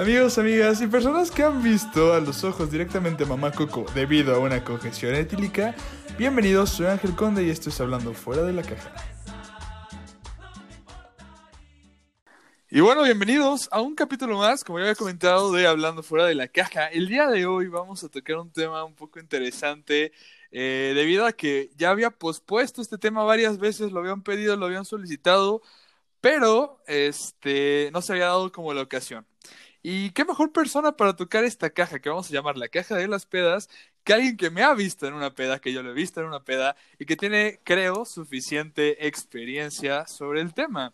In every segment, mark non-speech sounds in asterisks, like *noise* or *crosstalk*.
Amigos, amigas y personas que han visto a los ojos directamente a Mamá Coco debido a una congestión etílica, bienvenidos, soy Ángel Conde y esto es Hablando Fuera de la Caja. Y bueno, bienvenidos a un capítulo más, como ya había comentado, de Hablando Fuera de la Caja. El día de hoy vamos a tocar un tema un poco interesante, eh, debido a que ya había pospuesto este tema varias veces, lo habían pedido, lo habían solicitado, pero este no se había dado como la ocasión. Y qué mejor persona para tocar esta caja, que vamos a llamar la caja de las pedas, que alguien que me ha visto en una peda, que yo lo he visto en una peda, y que tiene, creo, suficiente experiencia sobre el tema.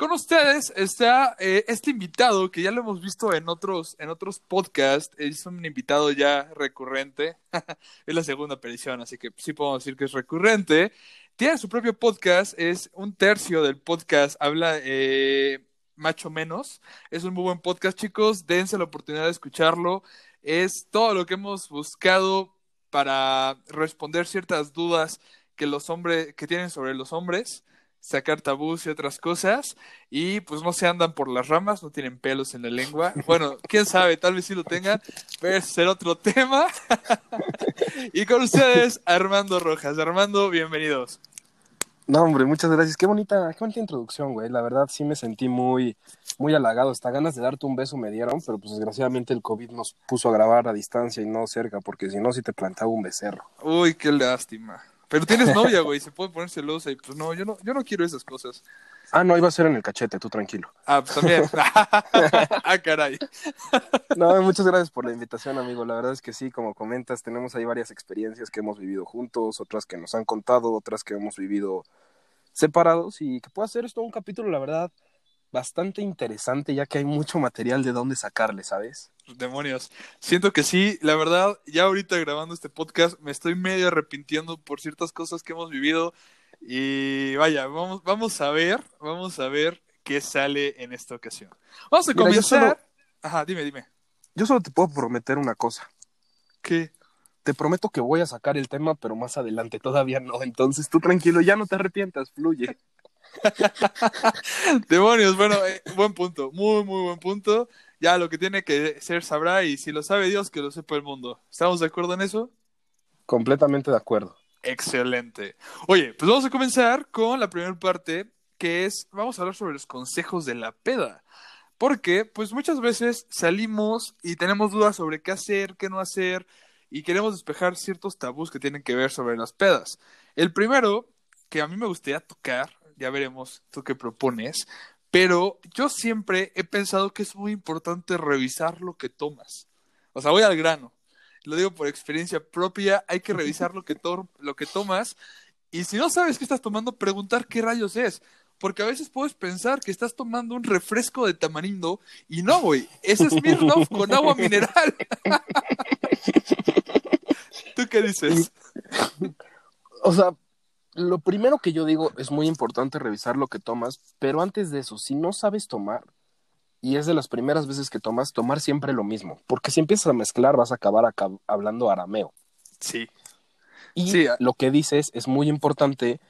Con ustedes está eh, este invitado que ya lo hemos visto en otros, en otros podcasts. Es un invitado ya recurrente. *laughs* es la segunda aparición, así que sí podemos decir que es recurrente. Tiene su propio podcast, es un tercio del podcast, habla eh, Macho Menos. Es un muy buen podcast, chicos. Dense la oportunidad de escucharlo. Es todo lo que hemos buscado para responder ciertas dudas que los hombres que tienen sobre los hombres, sacar tabús y otras cosas y pues no se andan por las ramas, no tienen pelos en la lengua. *laughs* Bueno, quién sabe, tal vez sí lo tengan, pero será otro tema. *laughs* y con ustedes Armando Rojas. Armando, bienvenidos. No, hombre, muchas gracias. Qué bonita, qué bonita introducción, güey. La verdad sí me sentí muy, muy halagado. Hasta ganas de darte un beso me dieron, pero pues desgraciadamente el COVID nos puso a grabar a distancia y no cerca, porque si no, sí te plantaba un becerro. Uy, qué lástima. Pero tienes novia, güey, se puede poner celosa y pues no, yo no, yo no quiero esas cosas. Ah, no, iba a ser en el cachete, tú tranquilo. Ah, pues también. *laughs* ah, caray. No, muchas gracias por la invitación, amigo. La verdad es que sí, como comentas, tenemos ahí varias experiencias que hemos vivido juntos, otras que nos han contado, otras que hemos vivido separados y que pueda ser esto un capítulo, la verdad, bastante interesante, ya que hay mucho material de dónde sacarle, ¿sabes? Demonios. Siento que sí, la verdad, ya ahorita grabando este podcast me estoy medio arrepintiendo por ciertas cosas que hemos vivido y vaya, vamos, vamos a ver, vamos a ver qué sale en esta ocasión. Vamos a comenzar. Ajá, dime, dime. Yo solo te puedo prometer una cosa. ¿Qué? Te prometo que voy a sacar el tema, pero más adelante todavía no. Entonces tú tranquilo, ya no te arrepientas, fluye. *laughs* Demonios, bueno, eh, buen punto, muy, muy buen punto. Ya lo que tiene que ser sabrá y si lo sabe Dios, que lo sepa el mundo. ¿Estamos de acuerdo en eso? Completamente de acuerdo. Excelente. Oye, pues vamos a comenzar con la primera parte, que es, vamos a hablar sobre los consejos de la peda. Porque, pues muchas veces salimos y tenemos dudas sobre qué hacer, qué no hacer, y queremos despejar ciertos tabús que tienen que ver sobre las pedas. El primero, que a mí me gustaría tocar, ya veremos tú qué propones, pero yo siempre he pensado que es muy importante revisar lo que tomas. O sea, voy al grano. Lo digo por experiencia propia, hay que revisar lo que, lo que tomas y si no sabes qué estás tomando, preguntar qué rayos es. Porque a veces puedes pensar que estás tomando un refresco de tamarindo y no, güey, ese es Smirnoff *laughs* con agua mineral. *laughs* ¿Tú qué dices? O sea, lo primero que yo digo es muy importante revisar lo que tomas, pero antes de eso, si no sabes tomar, y es de las primeras veces que tomas, tomar siempre lo mismo, porque si empiezas a mezclar vas a acabar hablando arameo. Sí. Y lo que dices es muy importante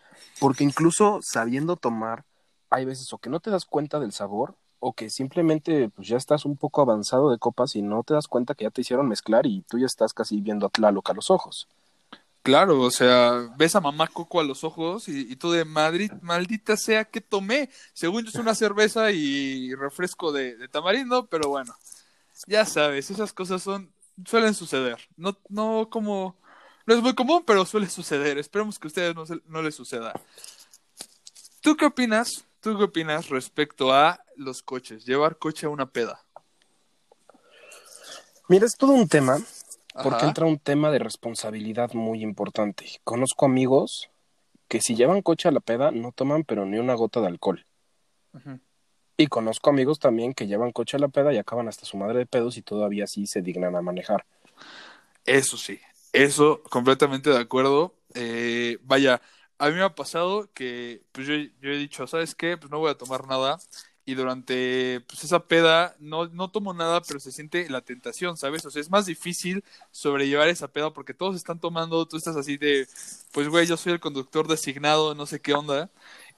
porque incluso sabiendo tomar, hay veces o que no te das cuenta del sabor o que simplemente pues ya estás un poco avanzado de copas y no te das cuenta que ya te hicieron mezclar y tú ya estás casi viendo a Tlaloc a los ojos. Claro, o sea, ves a mamá Coco a los ojos y, tú de Madrid, maldita sea que tomé. Según yo es una cerveza y refresco de, tamarindo, pero bueno, ya sabes, esas cosas son, suelen suceder. No, no como, no es muy común, pero suele suceder. Esperemos que a ustedes no, no les suceda. ¿Tú qué opinas? ¿Tú qué opinas respecto a los coches? Llevar coche a una peda. Mira, es todo un tema porque entra un tema de responsabilidad muy importante. Conozco amigos que si llevan coche a la peda no toman pero ni una gota de alcohol. Y conozco amigos también que llevan coche a la peda y acaban hasta su madre de pedos y todavía sí se dignan a manejar. Eso sí, eso completamente de acuerdo. Eh, vaya, a mí me ha pasado que pues yo, yo he dicho, ¿sabes qué? Pues no voy a tomar nada y durante pues, esa peda no, no tomo nada, pero se siente la tentación, ¿sabes? O sea, es más difícil sobrellevar esa peda porque todos están tomando, tú estás así de, pues güey, yo soy el conductor designado, no sé qué onda.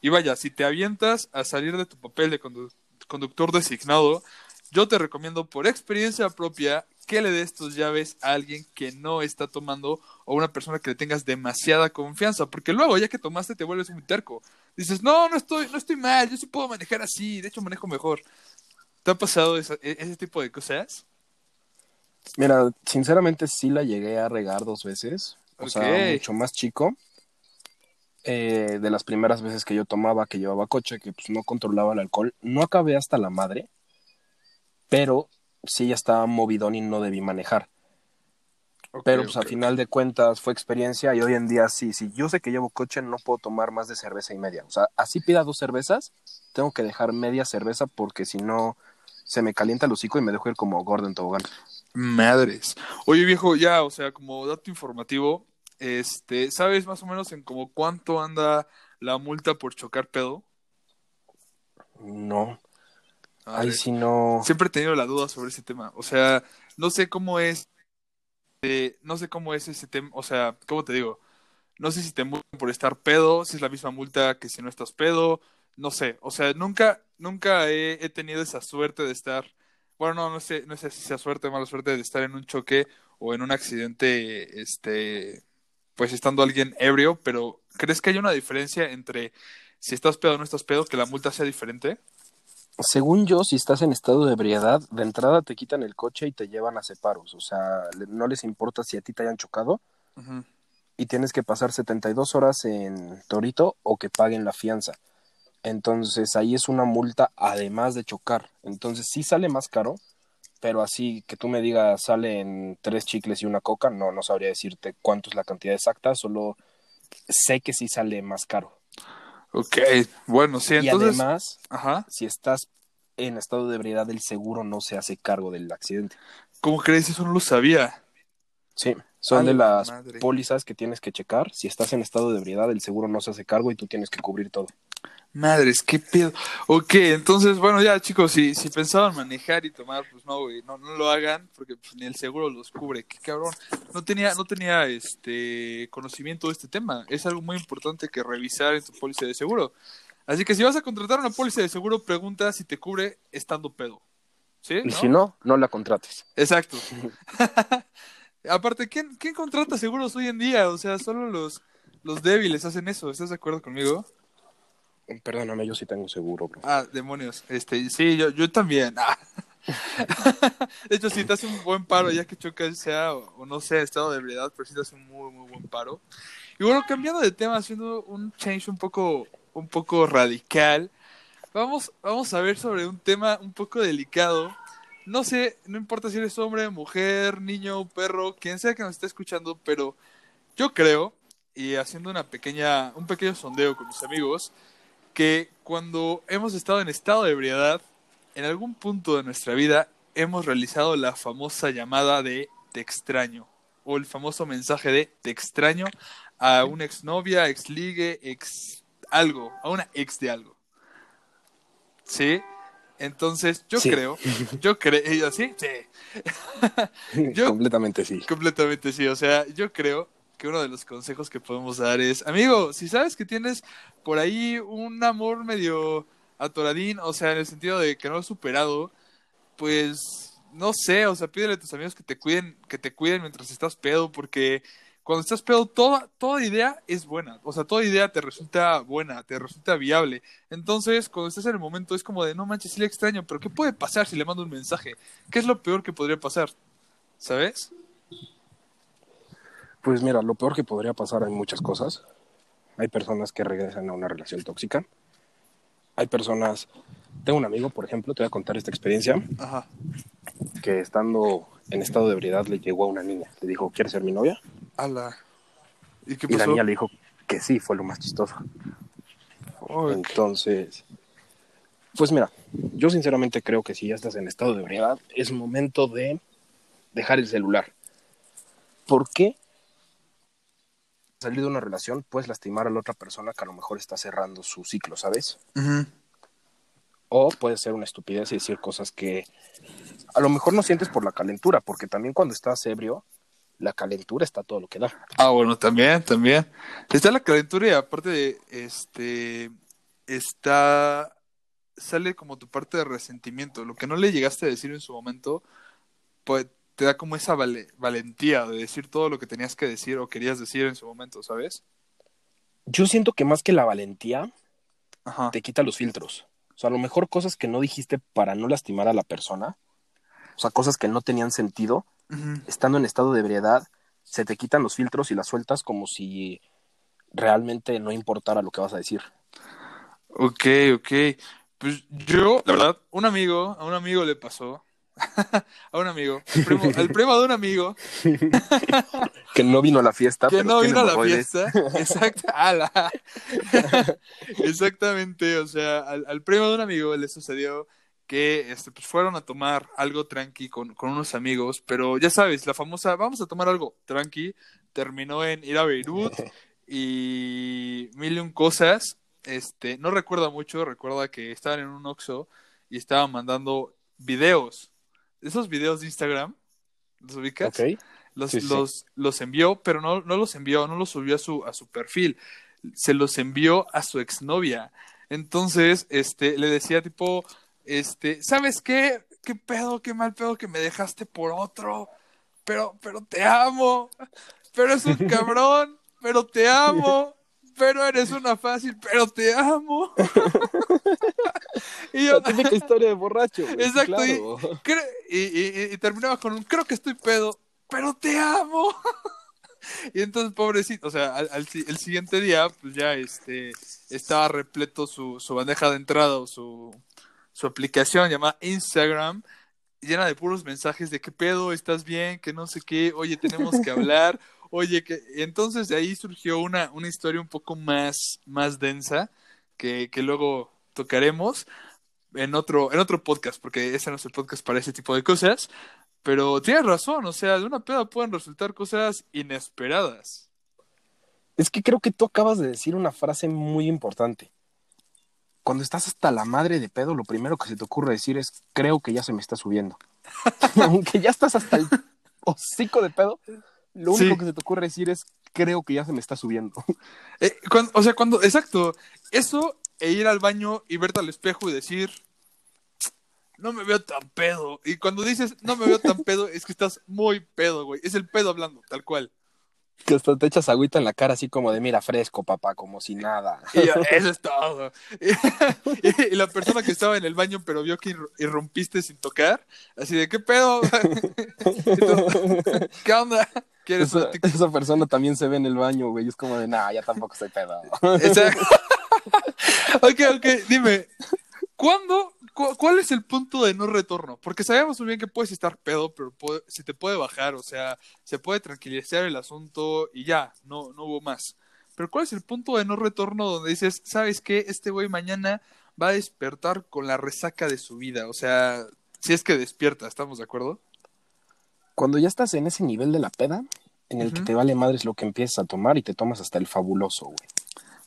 Y vaya, si te avientas a salir de tu papel de conductor designado, yo te recomiendo por experiencia propia que le des tus llaves a alguien que no está tomando o una persona que le tengas demasiada confianza, porque luego ya que tomaste te vuelves muy terco. Dices, no, no estoy, no estoy mal, yo sí puedo manejar así, de hecho manejo mejor. ¿Te ha pasado e, ese tipo de cosas? Mira, sinceramente sí la llegué a regar dos veces, o sea, mucho más chico. Eh, de las primeras veces que yo tomaba, que llevaba coche, que pues no controlaba el alcohol, no acabé hasta la madre, pero sí ya estaba movidón y no debí manejar. Pero pues a final de cuentas fue experiencia y hoy en día sí, si yo sé que llevo coche no puedo tomar más de cerveza y media. O sea, así pida dos cervezas, tengo que dejar media cerveza porque si no se me calienta el hocico y me dejo ir como gordo en tobogán. Madres. Oye viejo, ya, o sea, como dato informativo, este, ¿sabes más o menos en como cuánto anda la multa por chocar pedo? No. Ahí sí no. Siempre he tenido la duda sobre ese tema. O sea, no sé cómo es. Eh, no sé cómo es ese tema. O sea, ¿cómo te digo? No sé si te multan por estar pedo, si es la misma multa que si no estás pedo. No sé. O sea, nunca, nunca he, tenido esa suerte de estar. Bueno, no, no sé, no sé si sea suerte o mala suerte de estar en un choque o en un accidente, este, pues estando alguien ebrio, pero ¿crees que hay una diferencia entre si estás pedo o no estás pedo, que la multa sea diferente? Según yo, si estás en estado de ebriedad, de entrada te quitan el coche y te llevan a separos. O sea, no les importa si a ti te hayan chocado. Y tienes que pasar 72 horas en Torito o que paguen la fianza. Entonces ahí es una multa además de chocar. Entonces sí sale más caro, pero así que tú me digas salen tres chicles y una coca, no, no sabría decirte cuánto es la cantidad exacta, solo sé que sí sale más caro. Ok, bueno, sí, entonces... Y además, Ajá. si estás en estado de ebriedad, el seguro no se hace cargo del accidente. ¿Cómo crees? Eso no lo sabía. Sí, son de las pólizas que tienes que checar. Si estás en estado de ebriedad, el seguro no se hace cargo y tú tienes que cubrir todo. Madres, qué pedo. Ok, entonces, bueno, ya chicos, si, si pensaban manejar y tomar, pues no, güey, no, no lo hagan, porque pues, ni el seguro los cubre. Qué cabrón. No tenía, no tenía este conocimiento de este tema. Es algo muy importante que revisar en tu póliza de seguro. Así que si vas a contratar una póliza de seguro, pregunta si te cubre estando pedo. ¿Sí? Y si no, no la contrates. Exacto. *laughs* Aparte, ¿quién, ¿quién contrata seguros hoy en día? O sea, solo los, los débiles hacen eso. ¿Estás de acuerdo conmigo? Perdóname, yo sí tengo seguro, bro. Ah, demonios. Este, sí, yo, yo también. Ah. *laughs* de hecho, si te hace un buen paro, ya que chocas sea o, no sea estado de ebriedad, pero si te hace un muy, muy buen paro. Y bueno, cambiando de tema, haciendo un change un poco, un poco radical, vamos, vamos a ver sobre un tema un poco delicado. No sé, no importa si eres hombre, mujer, niño, perro, quien sea que nos esté escuchando, pero yo creo, y haciendo una pequeña, un pequeño sondeo con mis amigos, que cuando hemos estado en estado de ebriedad, en algún punto de nuestra vida hemos realizado la famosa llamada de te extraño o el famoso mensaje de te extraño a una exnovia, ex ligue, ex algo, a una ex de algo. ¿Sí? Entonces, yo creo, yo creo, ¿sí? Sí. *laughs* completamente sí. Completamente sí, o sea, yo creo que uno de los consejos que podemos dar es, amigo, si sabes que tienes por ahí un amor medio atoradín, o sea, en el sentido de que no has superado, pues no sé, o sea, pídele a tus amigos que te cuiden, que te cuiden mientras estás pedo, porque cuando estás pedo, toda, toda idea es buena. O sea, toda idea te resulta buena, te resulta viable. Entonces, cuando estás en el momento, es como de, no manches, sí le extraño, pero ¿qué puede pasar si le mando un mensaje? ¿Qué es lo peor que podría pasar? ¿Sabes? Pues mira, lo peor que podría pasar hay muchas cosas. Hay personas que regresan a una relación tóxica. Hay personas... Tengo un amigo, por ejemplo, te voy a contar esta experiencia. Ajá. Que estando en estado de ebriedad le llegó a una niña. Le dijo, ¿quieres ser mi novia? Ala. ¿Y qué pasó? Y la niña le dijo que sí, fue lo más chistoso. Entonces, pues mira, yo sinceramente creo que si ya estás en estado de ebriedad, es momento de dejar el celular. ¿Por qué? salir de una relación, puedes lastimar a la otra persona que a lo mejor está cerrando su ciclo, ¿sabes? O puede ser una estupidez y decir cosas que a lo mejor no sientes por la calentura, porque también cuando estás ebrio, la calentura está todo lo que da. Ah, bueno, también, también. Está la calentura y aparte de, este, está sale como tu parte de resentimiento. Lo que no le llegaste a decir en su momento, pues te da como esa valentía de decir todo lo que tenías que decir o querías decir en su momento, ¿sabes? Yo siento que más que la valentía, te quita los filtros. O sea, a lo mejor cosas que no dijiste para no lastimar a la persona, o sea, cosas que no tenían sentido, estando en estado de ebriedad, se te quitan los filtros y las sueltas como si realmente no importara lo que vas a decir. Ok, ok. Pues yo, la verdad, un amigo, a un amigo le pasó, *laughs* a un amigo, el primo, de un amigo. *laughs* que no vino a la fiesta. Que no vino a la fiesta. Exacto. *laughs* Exactamente. O sea, al, primo de un amigo le sucedió que este, pues fueron a tomar algo tranqui con, con unos amigos, pero ya sabes, la famosa, vamos a tomar algo tranqui, terminó en ir a Beirut *laughs* y mil y un cosas. Este, no recuerda mucho, recuerda que estaban en un Oxxo y estaban mandando videos esos videos de Instagram, ¿los ubicas? Los, los, los envió, pero no, no los envió, no los subió a su, a su perfil, se los envió a su exnovia. Entonces, este, le decía tipo, este, ¿sabes qué? ¿Qué pedo, qué mal pedo que me dejaste por otro? Pero, pero te amo. Pero es un cabrón, pero te amo pero eres una fácil, pero te amo. *laughs* y yo, La típica historia de borracho. Exacto. *laughs* Y, terminaba con un, creo que estoy pedo, pero te amo. *laughs* y entonces, pobrecito, o sea, al, el siguiente día, pues ya este, estaba repleto su, su bandeja de entrada o su, su aplicación llamada Instagram llena de puros mensajes de qué pedo, estás bien, que no sé qué, oye, tenemos que *laughs* hablar, Oye, que entonces de ahí surgió una, una historia un poco más, más densa que, que luego tocaremos en otro, en otro podcast, porque ese no es el podcast para ese tipo de cosas. Pero tienes razón, o sea, de una peda pueden resultar cosas inesperadas. Es que creo que tú acabas de decir una frase muy importante. Cuando estás hasta la madre de pedo, lo primero que se te ocurre decir es, creo que ya se me está subiendo. *laughs* Aunque ya estás hasta el hocico de pedo, lo único que se te ocurre decir es, creo que ya se me está subiendo. *laughs* Eh, o sea, cuando, exacto, eso e ir al baño y verte al espejo y decir, no me veo tan pedo. Y cuando dices, no me veo tan pedo, es que estás muy pedo, güey. Es el pedo hablando, tal cual. Que hasta te echas agüita en la cara así como de, mira, fresco, papá, como si nada. Y *laughs* eso es todo. *laughs* Y, la persona que estaba en el baño pero vio que irrumpiste sin tocar, así de, ¿qué pedo? *laughs* ¿Qué onda? esa, persona también se ve en el baño, güey. Es como de, nah, ya tampoco soy pedo. ok, ok, dime, ¿cuándo, cuál es el punto de no retorno? Porque sabemos muy bien que puedes estar pedo, pero se te puede bajar, o sea, se puede tranquilizar el asunto y ya, no, no hubo más. Pero ¿cuál es el punto de no retorno donde dices, sabes qué, este güey mañana va a despertar con la resaca de su vida? O sea, si es que despierta, ¿estamos de acuerdo? cuando ya estás en ese nivel de la peda, en el que te vale madres lo que empiezas a tomar y te tomas hasta el fabuloso, güey.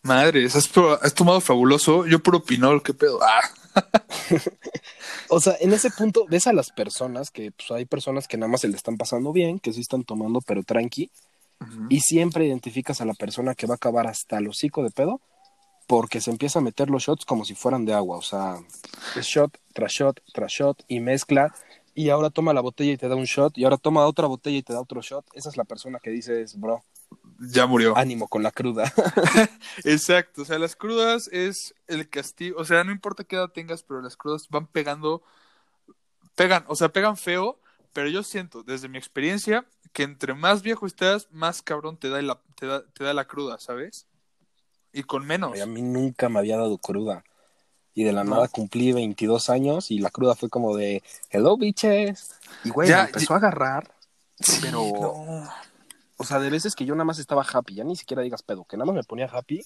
Madres, ¿has, ¿has tomado fabuloso? Yo puro pinol, qué pedo. Ah. *laughs* o sea, en ese punto ves a las personas que pues, hay personas que nada más se le están pasando bien, que sí están tomando, pero tranqui. Y siempre identificas a la persona que va a acabar hasta el hocico de pedo porque se empieza a meter los shots como si fueran de agua. O sea, es shot tras shot tras shot y mezcla y ahora toma la botella y te da un shot, y ahora toma otra botella y te da otro shot, esa es la persona que dices, bro. Ya murió. Ánimo con la cruda. *laughs* Exacto, o sea, las crudas es el castigo, o sea, no importa qué edad tengas, pero las crudas van pegando, pegan, o sea, pegan feo, pero yo siento, desde mi experiencia, que entre más viejo estás, más cabrón te da la, te da, te da la cruda, ¿sabes? Y con menos. a mí nunca me había dado cruda y de la nada cumplí 22 años y la cruda fue como de hello bitches y güey me empezó a agarrar pero o sea de veces que yo nada más estaba happy ya ni siquiera digas pedo que nada más me ponía happy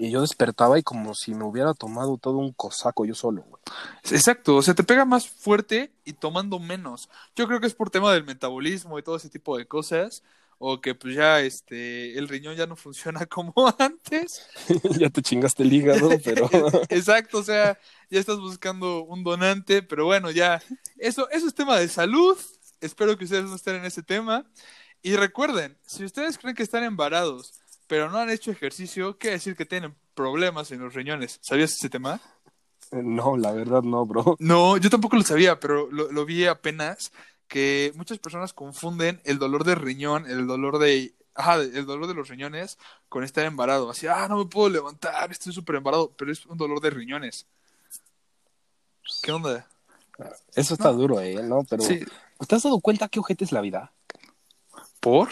y yo despertaba y como si me hubiera tomado todo un cosaco yo solo, güey. Exacto, o sea, te pega más fuerte y tomando menos. Yo creo que es por tema del metabolismo y todo ese tipo de cosas o que pues ya este el riñón ya no funciona *laughs* como antes. *laughs* ya te chingaste el hígado, pero *laughs* Exacto, o sea, ya estás buscando un donante, pero bueno, ya eso eso es tema de salud. Espero que ustedes no estén en ese tema. Y recuerden, si ustedes creen que están embarados, pero no han hecho ejercicio, quiere decir que tienen problemas en los riñones. ¿Sabías ese tema? No, la verdad no, bro. *laughs* No, yo tampoco lo sabía, pero lo, lo vi apenas que muchas personas confunden el dolor de riñón, el dolor de ajá, el dolor de los riñones con estar embarado. Así, ah, no me puedo levantar, estoy súper embarado, pero es un dolor de riñones. ¿Qué onda? Eso está duro, ¿eh? ¿No? Pero, ¿te has dado cuenta qué ojete es la vida? ¿Por?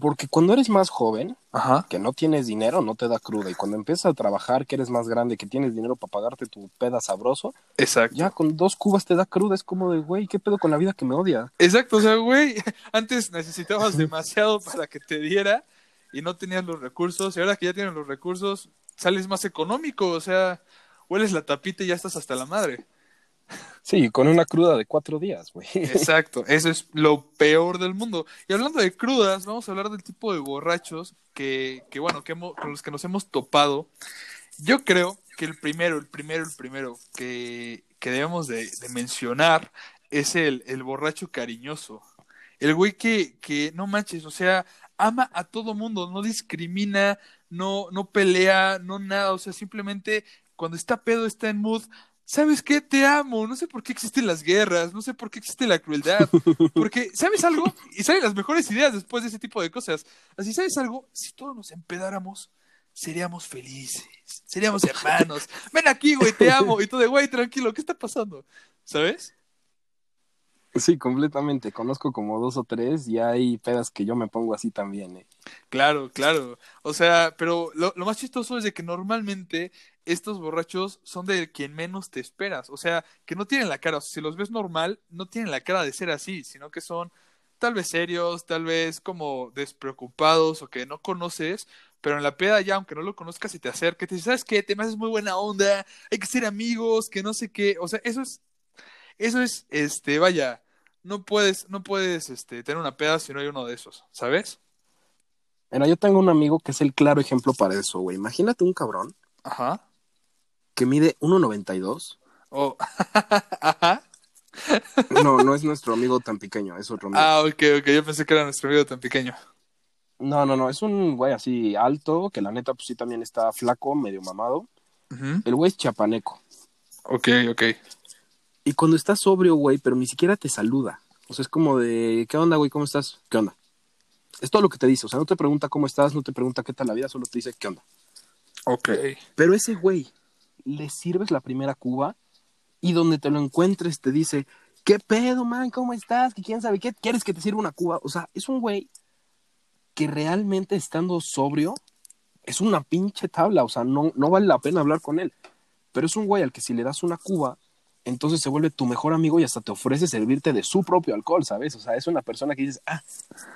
Porque cuando eres más joven, que no tienes dinero, no te da cruda. Y cuando empiezas a trabajar, que eres más grande, que tienes dinero para pagarte tu peda sabroso, Exacto. ya con dos cubas te da cruda. Es como de, güey, ¿qué pedo con la vida que me odia? Exacto, o sea, güey, *laughs* antes necesitabas demasiado para que te diera y no tenías los recursos. Y ahora que ya tienes los recursos, sales más económico. O sea, hueles la tapita y ya estás hasta la madre. Sí, con una cruda de cuatro días, güey. Exacto, eso es lo peor del mundo. Y hablando de crudas, vamos a hablar del tipo de borrachos que, que bueno, que con los que nos hemos topado. Yo creo que el primero, el primero, el primero que, que debemos de, mencionar es el, el, borracho cariñoso. El güey que, que, no manches, o sea, ama a todo mundo, no discrimina, no, no pelea, no nada, o sea, simplemente cuando está pedo, está en mood, ¿sabes qué? Te amo. No sé por qué existen las guerras, no sé por qué existe la crueldad. *laughs* Porque, ¿sabes algo? Y salen las mejores ideas después de ese tipo de cosas. Así, ¿sabes algo? Si todos nos empedáramos, seríamos felices, seríamos hermanos. Ven aquí, güey, te amo. Y tú de, güey, tranquilo, ¿qué está pasando? ¿Sabes? Sí, completamente. Conozco como dos o tres y hay pedas que yo me pongo así también, ¿eh? Claro, claro. O sea, pero lo, lo más chistoso es de que normalmente estos borrachos son de quien menos te esperas. O sea, que no tienen la cara, o sea, si los ves normal, no tienen la cara de ser así, sino que son tal vez serios, tal vez como despreocupados o que no conoces, pero en la peda ya, aunque no lo conozcas y te acerca, te dice, ¿sabes qué? Te me haces muy buena onda, hay que ser amigos, que no sé qué. O sea, eso es, eso es, este, vaya, no puedes, no puedes, este, tener una peda si no hay uno de esos, ¿sabes? Mira, yo tengo un amigo que es el claro ejemplo para eso, güey. Imagínate un cabrón. Ajá que mide 1.92. Oh, *laughs* ajá. No, no es nuestro amigo tan pequeño, es otro amigo. Ah, ok, ok, yo pensé que era nuestro amigo tan pequeño. No, no, no, es un güey así alto, que la neta pues sí también está flaco, medio mamado. El güey es chapaneco. Ok, ok. Y cuando está sobrio, güey, pero ni siquiera te saluda. O sea, es como de, ¿qué onda, güey? ¿Cómo estás? ¿Qué onda? Es todo lo que te dice. O sea, no te pregunta cómo estás, no te pregunta qué tal la vida, solo te dice, ¿qué onda? Ok. Pero ese güey le sirves la primera cuba y donde te lo encuentres te dice, ¿qué pedo, man? ¿Cómo estás? ¿Qué quién sabe qué? ¿Quieres que te sirva una cuba? O sea, es un güey que realmente estando sobrio es una pinche tabla, o sea, no, no vale la pena hablar con él. Pero es un güey al que si le das una cuba, entonces se vuelve tu mejor amigo y hasta te ofrece servirte de su propio alcohol, ¿sabes? O sea, es una persona que dices, ah,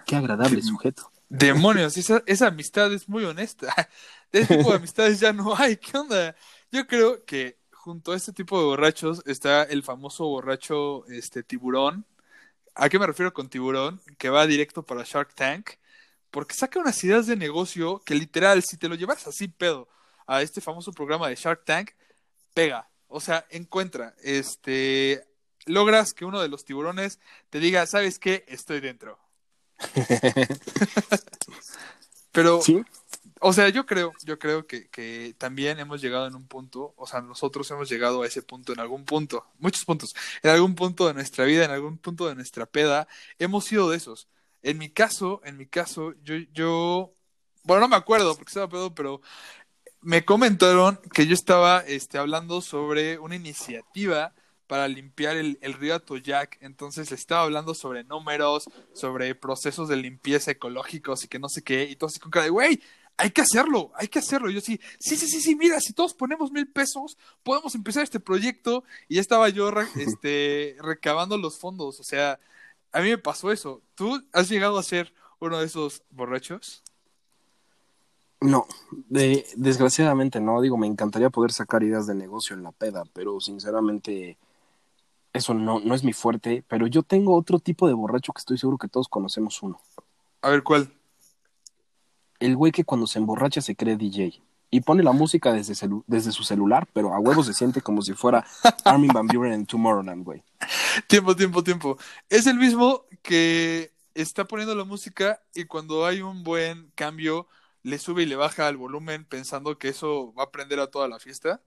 qué agradable sujeto. Demonios, esa, esa amistad es muy honesta. *laughs* De ese tipo de amistades ya no hay. ¿Qué onda? Yo creo que junto a este tipo de borrachos está el famoso borracho este tiburón. ¿A qué me refiero con tiburón? Que va directo para Shark Tank. Porque saca unas ideas de negocio que literal, si te lo llevas así pedo a este famoso programa de Shark Tank, pega. O sea, encuentra, este, logras que uno de los tiburones te diga, ¿sabes qué? Estoy dentro. *laughs* Pero, ¿Sí? O sea, yo creo, yo creo que, que, también hemos llegado en un punto, o sea, nosotros hemos llegado a ese punto en algún punto, muchos puntos, en algún punto de nuestra vida, en algún punto de nuestra peda, hemos sido de esos. En mi caso, en mi caso, yo, yo, bueno, no me acuerdo porque estaba pedo, pero me comentaron que yo estaba este, hablando sobre una iniciativa para limpiar el, río Atoyac. Entonces estaba hablando sobre números, sobre procesos de limpieza ecológicos y que no sé qué. Y todo así con cara de, güey, hay que hacerlo, hay que hacerlo. yo sí, sí, sí, sí, sí, mira, si todos ponemos mil pesos, podemos empezar este proyecto. Y ya estaba yo *laughs* este, recabando los fondos. O sea, a mí me pasó eso. ¿Tú has llegado a ser uno de esos borrachos? No, de, desgraciadamente no. Digo, me encantaría poder sacar ideas de negocio en la peda, pero sinceramente eso no, no es mi fuerte. Pero yo tengo otro tipo de borracho que estoy seguro que todos conocemos uno. A ver, ¿cuál? El güey que cuando se emborracha se cree DJ y pone la música desde, desde su celular, pero a huevo se siente como si fuera *laughs* Armin Van Buren en Tomorrowland, güey. Tiempo, tiempo, tiempo. Es el mismo que está poniendo la música y cuando hay un buen cambio le sube y le baja el volumen pensando que eso va a prender a toda la fiesta.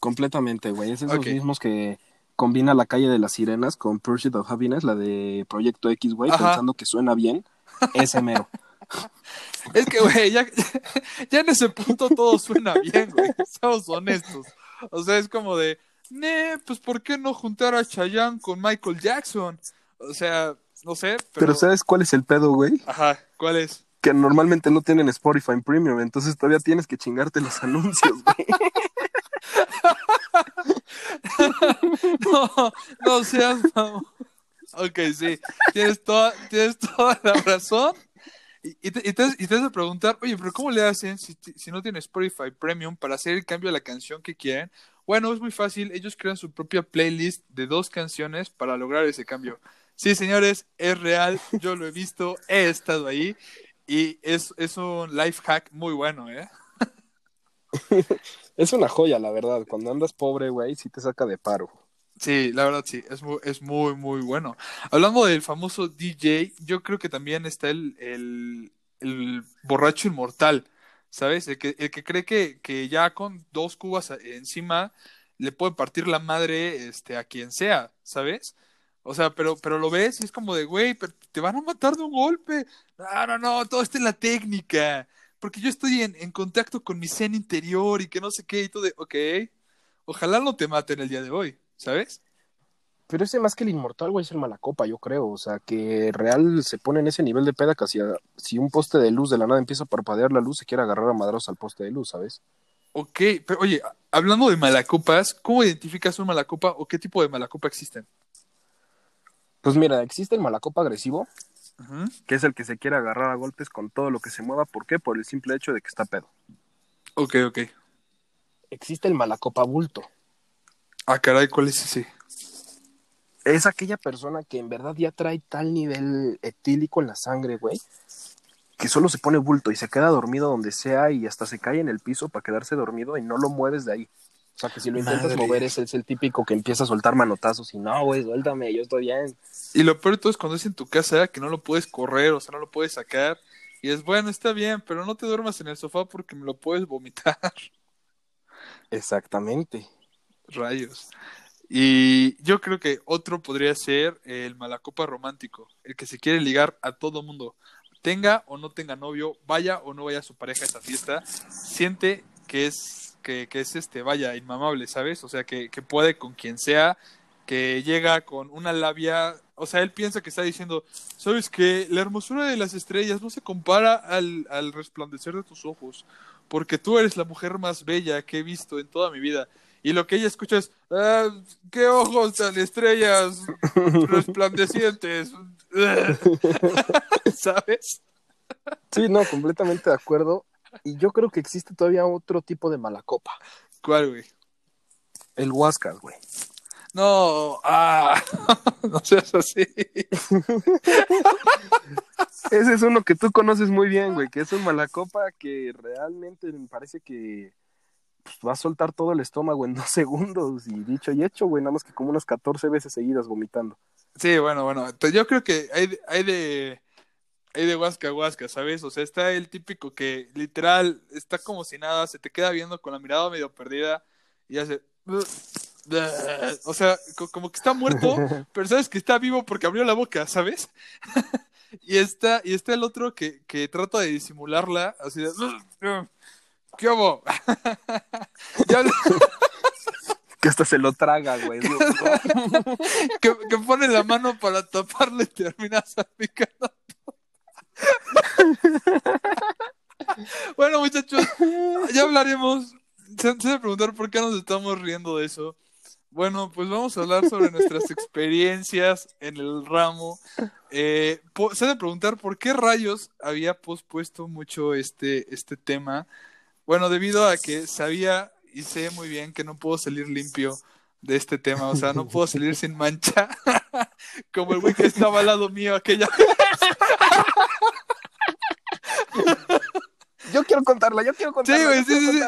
Completamente, güey. Es esos mismos que combina la calle de las sirenas con Pursuit of Happiness, la de Proyecto X, güey, pensando que suena bien. Ese mero. *laughs* Es que, güey, ya, *laughs* ya en ese punto todo suena bien, güey. *laughs* Seamos honestos. O sea, es como de, ne, pues ¿por qué no juntar a Chayanne con Michael Jackson? O sea, no sé. Pero... pero ¿sabes cuál es el pedo, güey? Ajá, ¿cuál es? Que normalmente no tienen Spotify Premium, entonces todavía tienes que chingarte los anuncios, güey. no, no seas Ok, sí, tienes toda, tienes toda la razón. Y, te, vas a preguntar, oye, pero ¿cómo le hacen si, si no tienen Spotify Premium para hacer el cambio de la canción que quieren? Bueno, es muy fácil, ellos crean su propia playlist de dos canciones para lograr ese cambio. Sí, señores, es real, yo lo he visto, he estado ahí y es, es un life hack muy bueno, ¿eh? *laughs* es una joya, la verdad. Cuando andas pobre, güey, sí te saca de paro. Sí, la verdad sí, es muy, es muy, muy bueno. Hablando del famoso DJ, yo creo que también está el, el, el borracho inmortal, ¿sabes? El que, el que cree que, que ya con dos cubas encima le puede partir la madre este, a quien sea, ¿sabes? O sea, pero, pero lo ves y es como de, güey, te van a matar de un golpe. No, no, no, todo está en la técnica porque yo estoy en, en contacto con mi zen interior y que no sé qué, y todo de, ok, ojalá no te maten el día de hoy, ¿sabes? Pero ese más que el inmortal, güey, es el malacopa, yo creo. O sea, que real se pone en ese nivel de peda que si un poste de luz de la nada empieza a parpadear la luz, se quiere agarrar a madros al poste de luz, ¿sabes? Ok, pero oye, hablando de malacopas, ¿cómo identificas un malacopa o qué tipo de malacopa existen? Pues mira, existe el malacopa agresivo, que es el que se quiere agarrar a golpes con todo lo que se mueva. ¿Por qué? Por el simple hecho de que está pedo. Ok, ok. Existe el malacopa bulto. Ah, caray, ¿cuál es ese? Es aquella persona que en verdad ya trae tal nivel etílico en la sangre, güey, que solo se pone bulto y se queda dormido donde sea y hasta se cae en el piso para quedarse dormido y no lo mueves de ahí. O sea, que si lo intentas mover es, es, el típico que empieza a soltar manotazos y no, güey, suéltame, yo estoy bien. Y lo peor de todo es cuando es en tu casa que no lo puedes correr, o sea, no lo puedes sacar. Y es bueno, está bien, pero no te duermas en el sofá porque me lo puedes vomitar. Exactamente. Rayos. Y yo creo que otro podría ser el malacopa romántico, el que se quiere ligar a todo mundo. Tenga o no tenga novio, vaya o no vaya su pareja a esa fiesta, siente que es que, es este, vaya, inmamable, ¿sabes? O sea, que, que puede con quien sea, que llega con una labia, o sea, él piensa que está diciendo, ¿sabes que La hermosura de las estrellas no se compara al, al resplandecer de tus ojos, porque tú eres la mujer más bella que he visto en toda mi vida. Y lo que ella escucha es, ah, ¿qué ojos tan estrellas resplandecientes? *laughs* ¿Sabes? Sí, no, completamente de acuerdo. Y yo creo que existe todavía otro tipo de malacopa. ¿Cuál, güey? El Huascas, güey. No, ah, *laughs* no seas así. *laughs* Ese es uno que tú conoces muy bien, güey, que es un malacopa que realmente me parece que pues, va a soltar todo el estómago en *laughs* dos segundos. Y dicho y hecho, güey, nada más que como unas 14 veces seguidas vomitando. Sí, bueno, bueno. Yo creo que hay, hay de hay de Huasca Huasca, ¿sabes? O sea, está el típico que literal está como si nada, se te queda viendo con la mirada medio perdida y hace. *laughs* O sea, como que está muerto, *laughs* pero sabes que está vivo porque abrió la boca, ¿sabes? y está, y está el otro que, que trata de disimularla, así de. ¿Qué hago? *laughs* que hasta se lo traga, güey. *laughs* que, que, pone la mano para taparle y termina salpicando *laughs* bueno, muchachos, ya hablaremos. Se, se preguntar por qué nos estamos riendo de eso. Bueno, pues vamos a hablar sobre nuestras experiencias en el ramo. Eh, se de preguntar por qué rayos había pospuesto mucho este, este tema. Bueno, debido a que sabía y sé muy bien que no puedo salir limpio de este tema, o sea, no puedo salir sin mancha, *laughs* como el güey que estaba al lado mío aquella yo quiero contarla, yo quiero contarla. Sí, güey, sí, sí,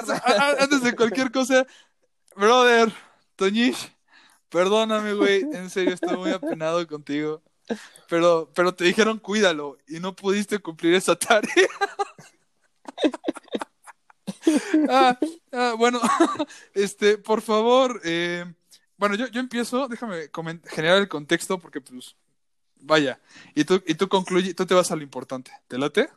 Antes de cualquier cosa, brother, Toñish, perdóname, güey, en serio, estoy muy apenado contigo. Pero, pero te dijeron cuídalo y no pudiste cumplir esa tarea. *laughs* *laughs* Ah, ah, bueno, *laughs* este, por favor, eh, bueno, yo, yo empiezo, déjame generar el contexto porque pues, vaya, y tú, y tú concluye, tú te vas a lo importante, ¿te late?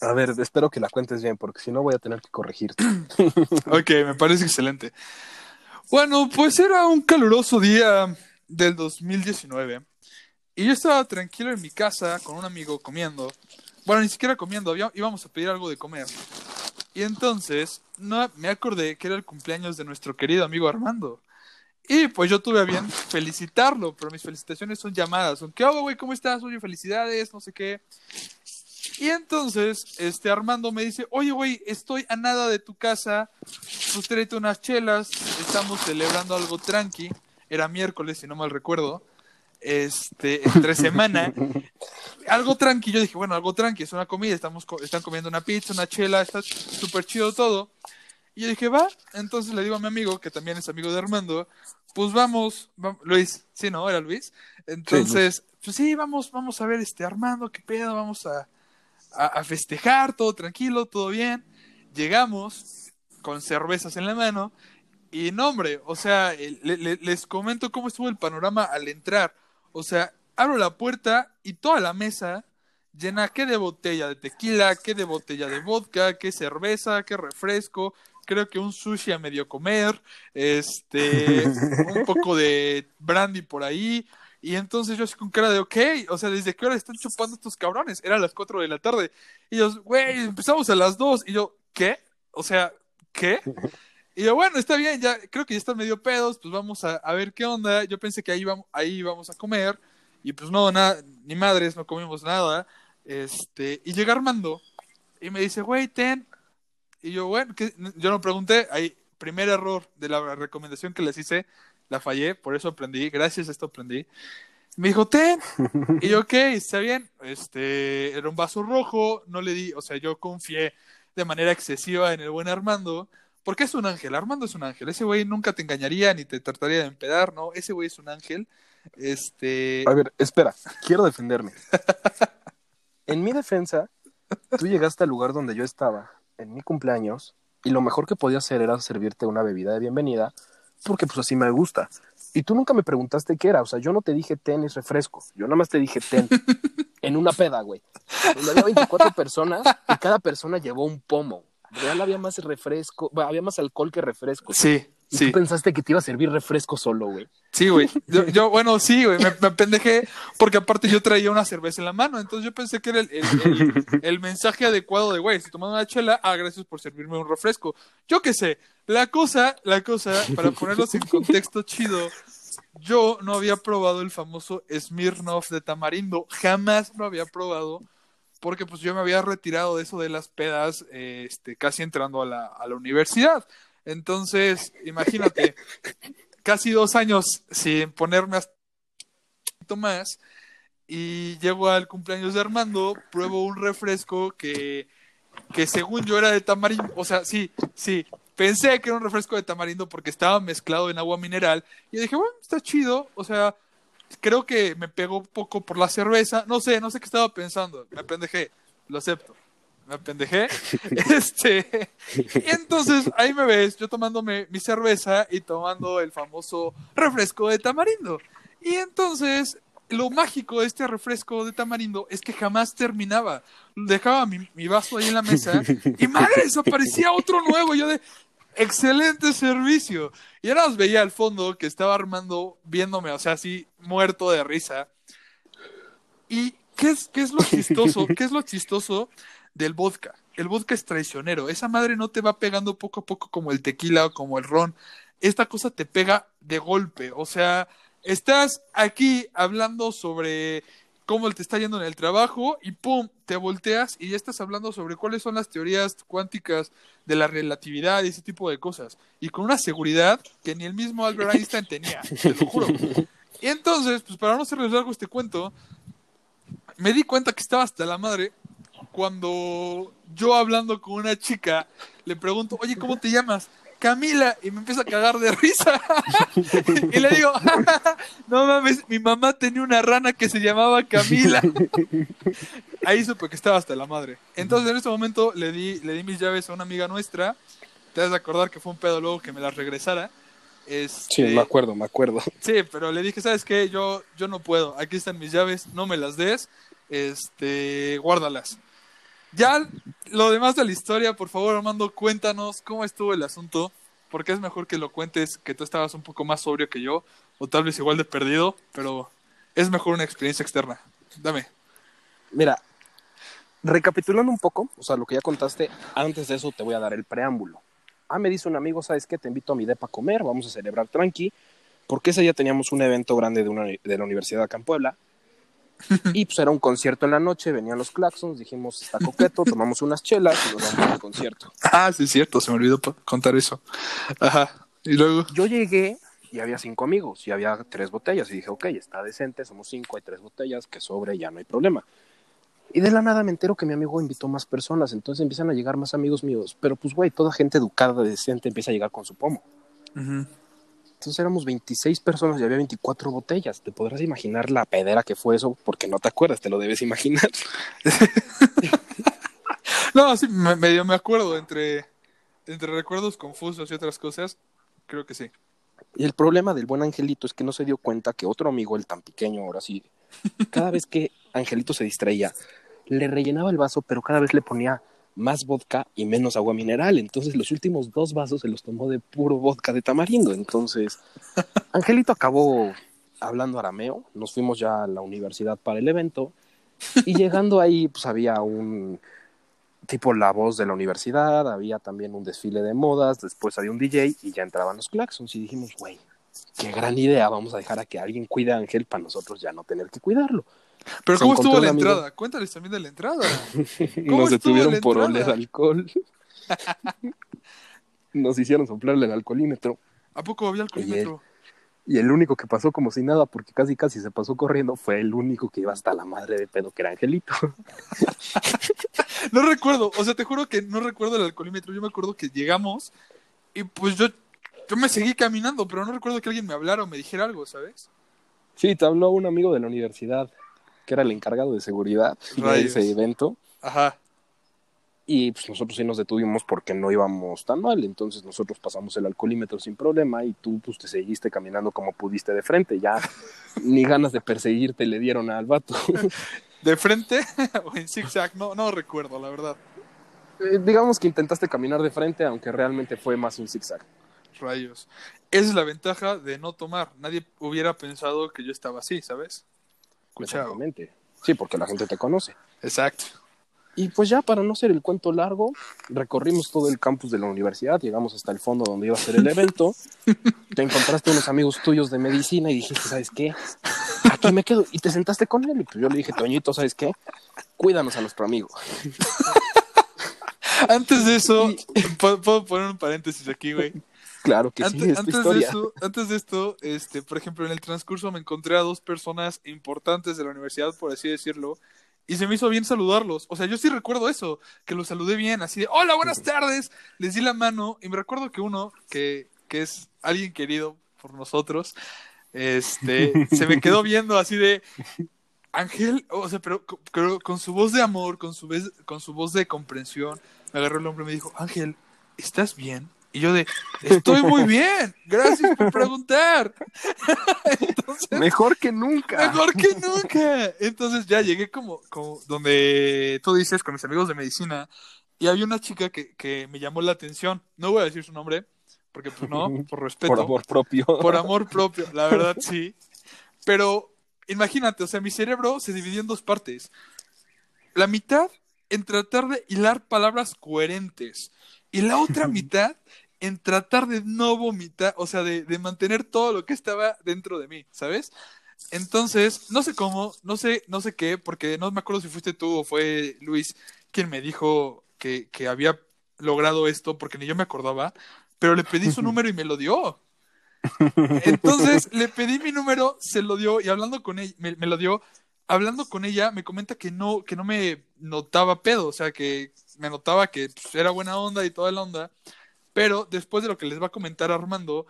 A ver, espero que la cuentes bien, porque si no voy a tener que corregirte. *clears throat* ok, me parece excelente. Bueno, pues era un caluroso día del 2019 y yo estaba tranquilo en mi casa con un amigo comiendo. Bueno, ni siquiera comiendo, íbamos a pedir algo de comer. Y entonces no, me acordé que era el cumpleaños de nuestro querido amigo Armando. Y pues yo tuve a bien felicitarlo, pero mis felicitaciones son llamadas. Son, ¿qué hago, güey? ¿Cómo estás? Oye, felicidades, no sé qué. Y entonces, este Armando me dice, oye, güey, estoy a nada de tu casa, pues unas chelas, estamos celebrando algo tranqui, era miércoles, si no mal recuerdo, este, entre semana, algo tranqui, yo dije, bueno, algo tranqui, es una comida, estamos, están comiendo una pizza, una chela, está súper chido todo. Y yo dije, va, entonces le digo a mi amigo, que también es amigo de Armando, pues vamos, Luis, sí, ¿no? Era Luis. Entonces, pues sí, vamos, vamos a ver este Armando, qué pedo, vamos a, a, festejar, todo tranquilo, todo bien. Llegamos con cervezas en la mano y no, hombre, o sea, les comento cómo estuvo el panorama al entrar. O sea, abro la puerta y toda la mesa llena, ¿qué de botella de tequila? ¿Qué de botella de vodka? ¿Qué cerveza? ¿Qué refresco? Creo que un sushi a medio comer, este, *laughs* un poco de brandy por ahí. Y entonces yo así con cara de, ok, o sea, ¿desde qué hora están chupando estos cabrones? Era las 4 de la tarde. Y ellos, güey, empezamos a las 2. Y yo, ¿qué? O sea, ¿qué? *laughs* Y yo, bueno, está bien, ya creo que ya están medio pedos, pues vamos a, ver qué onda. Yo pensé que ahí vamos, ahí vamos a comer. Y pues no, nada, ni madres, no comimos nada. Este, y llega Armando y me dice, güey, ten. Y yo, bueno, que yo no pregunté, ahí, primer error de la recomendación que les hice, la fallé, por eso aprendí, gracias a esto aprendí. Me dijo, ten. *laughs* Y yo, ok, está bien. Este, era un vaso rojo, no le di, o sea, yo confié de manera excesiva en el buen Armando, porque es un ángel, Armando es un ángel, ese güey nunca te engañaría ni te trataría de empedar, ¿no? Ese güey es un ángel. Este... A ver, espera, quiero defenderme. *laughs* en mi defensa, tú llegaste al lugar donde yo estaba, en mi cumpleaños, y lo mejor que podía hacer era servirte una bebida de bienvenida, porque pues así me gusta. Y tú nunca me preguntaste qué era, o sea, yo no te dije ten es refresco, yo nada más te dije ten. *laughs* en una peda, güey. Donde había 24 personas y cada persona llevó un pomo. Real había más refresco, había más alcohol que refresco. Sí. ¿Y tú pensaste que te iba a servir refresco solo, güey? Sí, güey. Yo, bueno, sí, güey. Me, me pendejé porque aparte yo traía una cerveza en la mano. Entonces yo pensé que era el, mensaje adecuado de, güey, si tomas una chela, ah, gracias por servirme un refresco. Yo qué sé. La cosa, la cosa, para ponerlos en contexto chido, yo no había probado el famoso Smirnoff de tamarindo. Jamás lo había probado porque pues yo me había retirado de eso de las pedas este, casi entrando a la, a la universidad. Entonces, imagínate, *laughs* casi dos años sin ponerme hasta más y llego al cumpleaños de Armando, pruebo un refresco que, que según yo era de tamarindo, o sea, sí, sí, pensé que era un refresco de tamarindo porque estaba mezclado en agua mineral y dije, bueno, está chido, o sea, creo que me pegó un poco por la cerveza, no sé, no sé qué estaba pensando, me pendejé, lo acepto me apendejé. *laughs* este, y entonces ahí me ves, yo tomándome mi cerveza y tomando el famoso refresco de tamarindo. Y entonces, lo mágico de este refresco de tamarindo es que jamás terminaba. Dejaba mi, mi vaso ahí en la mesa y madre, desaparecía otro nuevo. yo de, excelente servicio. Y ahora os veía al fondo que estaba Armando viéndome, o sea, así muerto de risa. ¿Y qué es, qué es lo chistoso? *laughs* ¿Qué es lo chistoso? del vodka. El vodka es traicionero. Esa madre no te va pegando poco a poco como el tequila o como el ron. Esta cosa te pega de golpe. O sea, estás aquí hablando sobre cómo te está yendo en el trabajo y pum, te volteas y ya estás hablando sobre cuáles son las teorías cuánticas de la relatividad y ese tipo de cosas. Y con una seguridad que ni el mismo Albert Einstein tenía, te lo juro. Y entonces, pues para no hacerles largo este cuento, me di cuenta que estaba hasta la madre cuando yo hablando con una chica le pregunto, oye, ¿cómo te llamas? Camila, y me empieza a cagar de risa. *laughs* y le digo, *laughs* no mames, mi mamá tenía una rana que se llamaba Camila. *laughs* ahí supe que estaba hasta la madre. Entonces en ese momento le di, le di mis llaves a una amiga nuestra. Te vas a acordar que fue un pedo luego que me las regresara. Este, sí, me acuerdo, me acuerdo. Sí, pero le dije, ¿sabes qué? Yo, yo no puedo. Aquí están mis llaves, no me las des. Este, guárdalas. Ya lo demás de la historia, por favor, Armando, cuéntanos cómo estuvo el asunto. Porque es mejor que lo cuentes que tú estabas un poco más sobrio que yo, o tal vez igual de perdido, pero es mejor una experiencia externa. Dame. Mira, recapitulando un poco, o sea, lo que ya contaste, antes de eso te voy a dar el preámbulo. Ah, me dice un amigo, ¿sabes qué? Te invito a mi depa a comer, vamos a celebrar tranqui, porque ese día teníamos un evento grande de, una, de la Universidad acá en Puebla, *laughs* y pues era un concierto en la noche, venían los claxons, dijimos, está coqueto, *laughs* tomamos unas chelas y nos vamos al concierto. Ah, sí, es cierto, se me olvidó contar eso. Ajá, y luego... Yo llegué y había cinco amigos y había tres botellas y dije, ok, está decente, somos cinco, hay tres botellas, que sobre, ya no hay problema. Y de la nada me entero que mi amigo invitó más personas, entonces empiezan a llegar más amigos míos. Pero pues, güey, toda gente educada, decente, empieza a llegar con su pomo. Entonces éramos 26 personas y había 24 botellas. Te podrás imaginar la pedera que fue eso, porque no te acuerdas, te lo debes imaginar. *laughs* no, sí, medio me acuerdo entre, entre recuerdos confusos y otras cosas. Creo que sí. Y el problema del buen Angelito es que no se dio cuenta que otro amigo, el tan pequeño ahora sí, cada vez que Angelito se distraía, le rellenaba el vaso, pero cada vez le ponía más vodka y menos agua mineral. Entonces los últimos dos vasos se los tomó de puro vodka de tamarindo. Entonces *laughs* Angelito acabó hablando arameo. Nos fuimos ya a la universidad para el evento. Y *laughs* llegando ahí, pues había un tipo la voz de la universidad, había también un desfile de modas, después había un DJ y ya entraban los claxons. Y dijimos, güey, qué gran idea, vamos a dejar a que alguien cuide a Ángel para nosotros ya no tener que cuidarlo. Pero ¿cómo estuvo la entrada? Cuéntales también de la entrada. *laughs* Nos detuvieron por oler alcohol. *laughs* Nos hicieron soplarle el alcoholímetro. ¿A poco había alcoholímetro? Y el, único que pasó como si nada, porque casi casi se pasó corriendo, fue el único que iba hasta la madre de pedo, que era Angelito. *laughs* no recuerdo, o sea, te juro que no recuerdo el alcoholímetro. Yo me acuerdo que llegamos y pues yo, yo me seguí caminando, pero no recuerdo que alguien me hablara o me dijera algo, ¿sabes? Sí, te habló un amigo de la universidad que era el encargado de seguridad de ese evento. Ajá. Y pues nosotros sí nos detuvimos porque no íbamos tan mal, entonces nosotros pasamos el alcoholímetro sin problema y tú pues te seguiste caminando como pudiste de frente, ya *laughs* ni ganas de perseguirte le dieron al vato. *laughs* ¿De frente *laughs* o en zigzag? No, no recuerdo, la verdad. Eh, digamos que intentaste caminar de frente, aunque realmente fue más un zigzag. Rayos. Esa es la ventaja de no tomar. Nadie hubiera pensado que yo estaba así, ¿sabes? Exactamente. Sí, porque la gente te conoce. Exacto. Y pues ya para no ser el cuento largo, recorrimos todo el campus de la universidad, llegamos hasta el fondo donde iba a ser el evento, *laughs* te encontraste unos amigos tuyos de medicina y dijiste, ¿sabes qué? Aquí me quedo. Y te sentaste con él. Y pues yo le dije, Toñito, ¿sabes qué? Cuídanos a nuestro amigo. *laughs* Antes de eso, ¿puedo poner un paréntesis aquí, güey? Claro que antes, sí, antes De esto, antes de esto, este, por ejemplo, en el transcurso me encontré a dos personas importantes de la universidad, por así decirlo, y se me hizo bien saludarlos. O sea, yo sí recuerdo eso, que los saludé bien, así de, hola, buenas tardes, les di la mano, y me recuerdo que uno, que, que es alguien querido por nosotros, este, se me quedó *laughs* viendo así de, Ángel, o sea, pero, pero, con su voz de amor, con su, con su voz de comprensión, me agarró el hombre y me dijo, Ángel, ¿estás bien? Y yo de, estoy muy *laughs* bien, gracias por *laughs* preguntar. *laughs* mejor que nunca. Mejor que nunca. Entonces ya llegué como, como donde tú dices, con mis amigos de medicina, y había una chica que, que me llamó la atención. No voy a decir su nombre, porque pues no, por respeto. Por amor propio. Por amor propio, la verdad sí. Pero imagínate, o sea, mi cerebro se dividió en dos partes. La mitad en tratar de hilar palabras coherentes y la otra mitad en tratar de no vomitar, o sea, de, de, mantener todo lo que estaba dentro de mí, ¿sabes? Entonces, no sé cómo, no sé, no sé qué, porque no me acuerdo si fuiste tú o fue Luis quien me dijo que, que había logrado esto, porque ni yo me acordaba, pero le pedí su número y me lo dio. Entonces, le pedí mi número, se lo dio, y hablando con ella, me, me lo dio, hablando con ella, me comenta que no, que no me notaba pedo, o sea, que me notaba que pues, era buena onda y toda la onda, pero después de lo que les va a comentar Armando,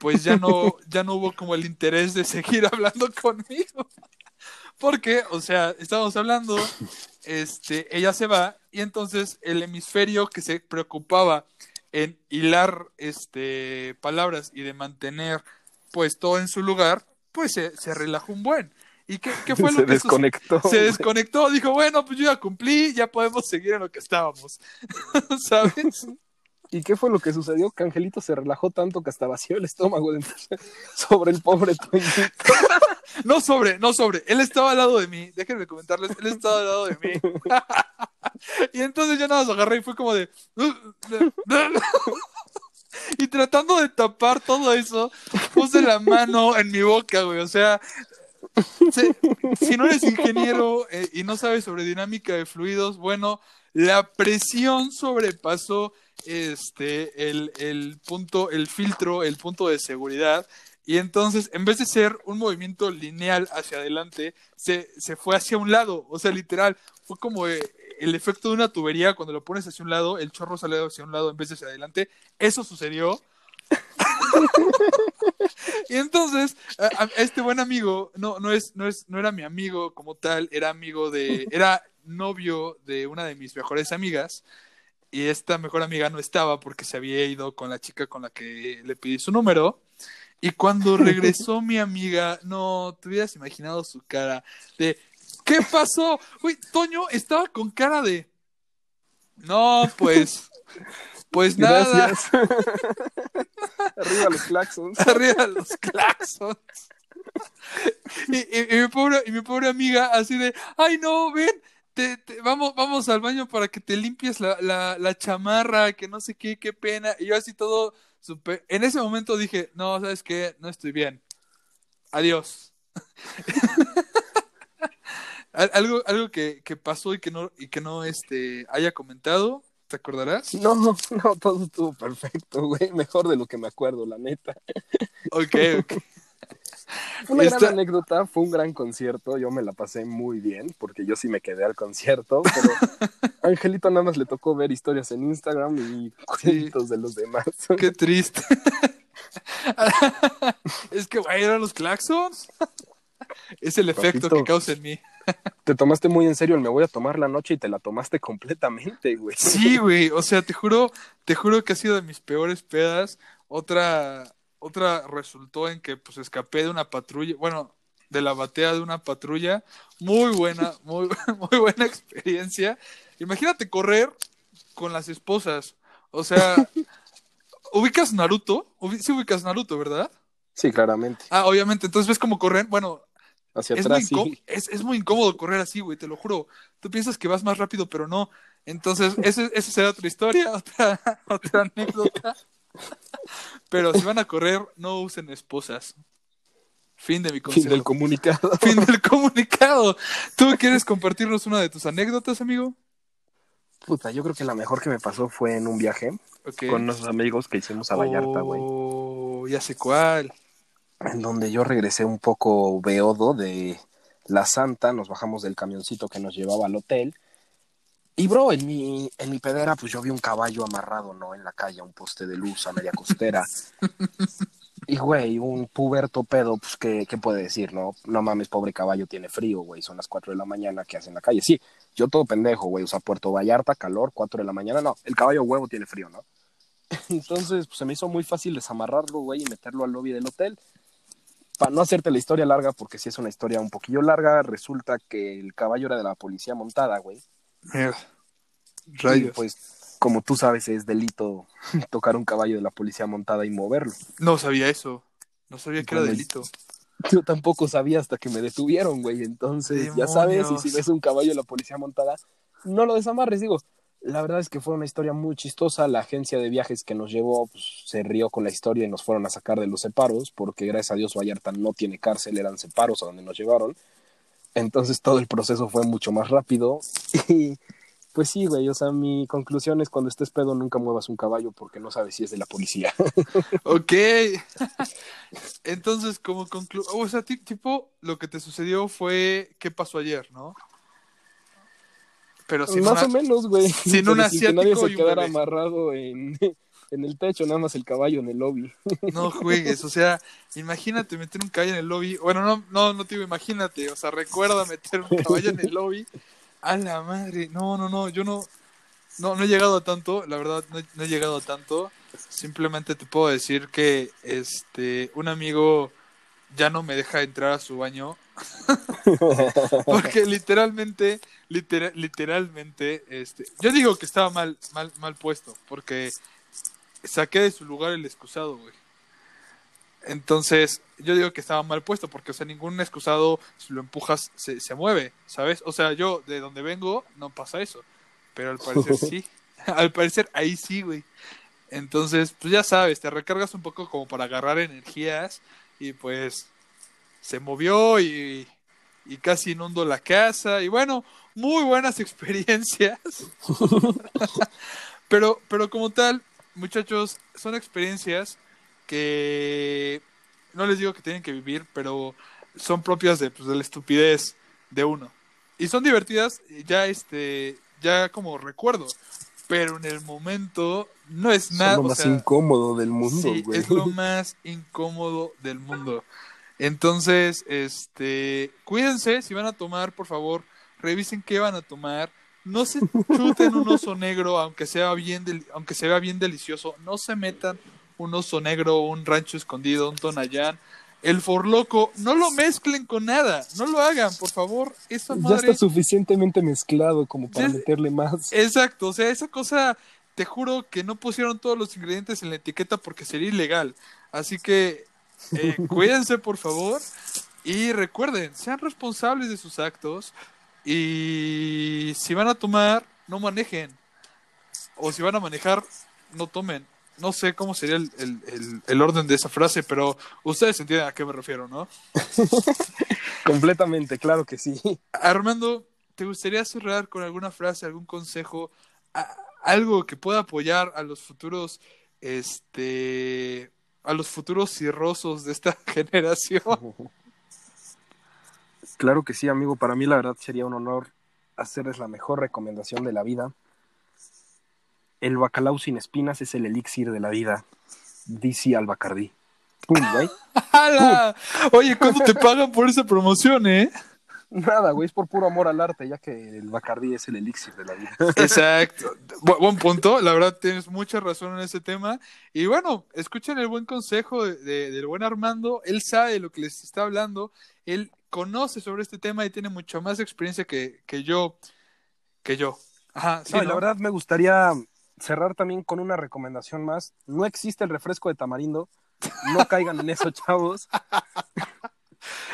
pues ya no, *laughs* ya no hubo como el interés de seguir hablando conmigo. Porque, o sea, estábamos hablando, este, ella se va y entonces el hemisferio que se preocupaba en hilar este, palabras y de mantener pues todo en su lugar, pues se, se relajó un buen. ¿Y qué, qué fue lo se que desconectó. Se desconectó, dijo, bueno, pues yo ya cumplí, ya podemos seguir en lo que estábamos. *laughs* ¿Sabes? ¿Y qué fue lo que sucedió? Que Angelito se relajó tanto que hasta vació el estómago de- *laughs* sobre el pobre Toñito. *laughs* No sobre, no sobre. Él estaba al lado de mí. Déjenme comentarles, él estaba al lado de mí. *laughs* y entonces yo nada más agarré y fue como de. y tratando de tapar todo eso, puse la mano en mi boca, güey. O sea, se- si no eres ingeniero eh, y no sabes sobre dinámica de fluidos, bueno, la presión sobrepasó este el, el punto, el filtro, el punto de seguridad. Y entonces, en vez de ser un movimiento lineal hacia adelante, se, se fue hacia un lado. O sea, literal, fue como eh, el efecto de una tubería, cuando lo pones hacia un lado, el chorro sale hacia un lado en vez de hacia adelante. Eso sucedió. *laughs* y entonces, este buen amigo, no, no es, no es, no era mi amigo como tal, era amigo de, era novio de una de mis mejores amigas. Y esta mejor amiga no estaba porque se había ido con la chica con la que le pedí su número. Y cuando *laughs* regresó mi amiga, no, te hubieras imaginado su cara de, ¿qué pasó? Uy, Toño estaba con cara de, no, pues, pues *laughs* nada, Gracias. *laughs* Arriba los claxons. arriba los claxons. Y, y- y mi pobre, y mi pobre amiga así de, ay no, ven, te, te- vamos, vamos al baño para que te limpies la, la, la chamarra, que no sé qué, qué pena. Y yo así todo, supe- en ese momento dije, no, ¿sabes qué? No estoy bien. Adiós. *laughs* Al- algo algo que, que pasó y que no, y que no este, haya comentado, ¿te acordarás? No, no, todo estuvo perfecto, güey. Mejor de lo que me acuerdo, la neta. Ok, ok. *laughs* Fue una Esta- gran anécdota, fue un gran concierto. Yo me la pasé muy bien, porque yo sí me quedé al concierto. Pero *laughs* Angelito nada más le tocó ver historias en Instagram y cuentos de los demás. Qué triste. *laughs* es que, güey, eran los claxons. Es el efecto que causa en mí. Te tomaste muy en serio el me voy a tomar la noche y te la tomaste completamente, güey. Sí, güey. O sea, te juro, te juro que ha sido de mis peores pedas. Otra, otra resultó en que pues escapé de una patrulla, bueno, de la batea de una patrulla. Muy buena, *laughs* muy, muy buena experiencia. Imagínate correr con las esposas. O sea, ¿ubicas Naruto? Ubi- Sí ubicas Naruto, ¿verdad? Sí, claramente. Ah, obviamente. Entonces ves cómo corren. Bueno, Hacia es muy, atrás, sí. es, es muy incómodo correr así, güey, te lo juro. Tú piensas que vas más rápido, pero no. Entonces, ese- esa será otra historia, *laughs* otra, otra anécdota. *laughs* Pero si van a correr, no usen esposas. Fin de mi Fin consejo. del comunicado. *laughs* Fin del comunicado. ¿Tú quieres compartirnos una de tus anécdotas, amigo? Puta, yo creo que la mejor que me pasó fue en un viaje con unos amigos que hicimos a Vallarta, güey. Oh, ya sé cuál. En donde yo regresé un poco beodo de La Santa, nos bajamos del camioncito que nos llevaba al hotel. Y bro, en mi, en mi pedera, pues yo vi un caballo amarrado, ¿no? En la calle, un poste de luz a media costera. *laughs* Y güey, un puberto pedo, pues ¿qué, qué puede decir, no? No mames, pobre caballo, tiene frío, güey. Son las 4 de la mañana, ¿qué hace en la calle? Sí, yo todo pendejo, güey. O sea, Puerto Vallarta, calor, 4 de la mañana. No, el caballo huevo tiene frío, ¿no? *laughs* Entonces, pues se me hizo muy fácil desamarrarlo, güey, y meterlo al lobby del hotel. Para no hacerte la historia larga, porque si es una historia un poquillo larga, resulta que el caballo era de la policía montada, güey. Mierda. Y Rayos. pues, como tú sabes, es delito *laughs* tocar un caballo de la policía montada y moverlo. No sabía eso. No sabía que era delito. *laughs* Yo tampoco sabía hasta que me detuvieron, güey. Entonces, ya sabes, y si ves un caballo de la policía montada, no lo desamarres. Digo, la verdad es que fue una historia muy chistosa. La agencia de viajes que nos llevó pues, se rió con la historia y nos fueron a sacar de los separos, porque gracias a Dios Vallarta no tiene cárcel, eran separos a donde nos llevaron. Entonces todo el proceso fue mucho más rápido. *laughs* Y pues sí, güey, o sea, mi conclusión es cuando estés pedo nunca muevas un caballo porque no sabes si es de la policía. *laughs* Ok. *laughs* Entonces, como conclu... O sea, ti- tipo, lo que te sucedió fue qué pasó ayer, ¿no? Pero sin más una- o menos, güey. sin un que nadie asiático se y un quedara bebé. amarrado en, en el techo, nada más el caballo en el lobby. *laughs* No juegues, o sea, imagínate meter un caballo en el lobby. Bueno, no, no, no digo imagínate, o sea, recuerda meter un caballo en el lobby. A la madre, no, no, no, yo no, no, no he llegado a tanto, la verdad, no, he llegado a tanto. Simplemente te puedo decir que este un amigo ya no me deja entrar a su baño. *laughs* Porque literalmente, literalmente, este, yo digo que estaba mal, mal, mal puesto, porque saqué de su lugar el excusado, güey. Entonces, yo digo que estaba mal puesto, porque, o sea, ningún excusado, si lo empujas, se, se mueve, ¿sabes? O sea, yo, de donde vengo, no pasa eso. Pero al parecer *laughs* sí. al parecer ahí sí, güey. Entonces, pues ya sabes, te recargas un poco como para agarrar energías y pues se movió y, y casi inundó la casa y bueno, muy buenas *laughs* experiencias. *laughs* pero, pero como tal, muchachos, son experiencias que no les digo que tienen que vivir, pero son propias de, pues, de la estupidez de uno. Y son divertidas, ya este, ya como recuerdo. Pero en el momento no es nada. Es lo más incómodo del mundo, sí, Es lo más incómodo del mundo. Entonces, este, cuídense, si van a tomar, por favor, revisen qué van a tomar. No se chuten un oso negro, aunque sea bien, aunque se vea bien delicioso. No se metan un oso negro, un rancho escondido, un tonayán el forloco, no lo mezclen con nada, no lo hagan, por favor. Esa Ya está suficientemente mezclado como para meterle más. Exacto, o sea, esa cosa, te juro que no pusieron todos los ingredientes en la etiqueta porque sería ilegal. Así que eh, *laughs* cuídense, por favor, y recuerden, sean responsables de sus actos y si van a tomar, no manejen. O si van a manejar, no tomen no sé cómo sería el, orden de esa frase, pero ustedes entienden a qué me refiero, ¿no? *laughs* Completamente, claro que sí. Armando, ¿te gustaría cerrar con alguna frase, algún consejo, algo que pueda apoyar a los futuros, este, a los futuros cirrosos de esta *laughs* generación? *laughs* Claro que sí, amigo. Para mí, la verdad, sería un honor hacerles la mejor recomendación de la vida el bacalao sin espinas es el elixir de la vida. Dice al Bacardí. ¡Pum, güey! *laughs* Oye, ¿cuánto te pagan por esa promoción, eh? Nada, güey, es por puro amor al arte, ya que el Bacardí es el elixir de la vida. *laughs* Exacto. *laughs* buen punto, la verdad tienes mucha razón en ese tema. Y bueno, escuchen el buen consejo de, del buen Armando, él sabe de lo que les está hablando, él conoce sobre este tema y tiene mucha más experiencia que, que yo. Que yo. Ajá, sí, la verdad me gustaría cerrar también con una recomendación más. No existe el refresco de tamarindo. No caigan en eso, *laughs* chavos.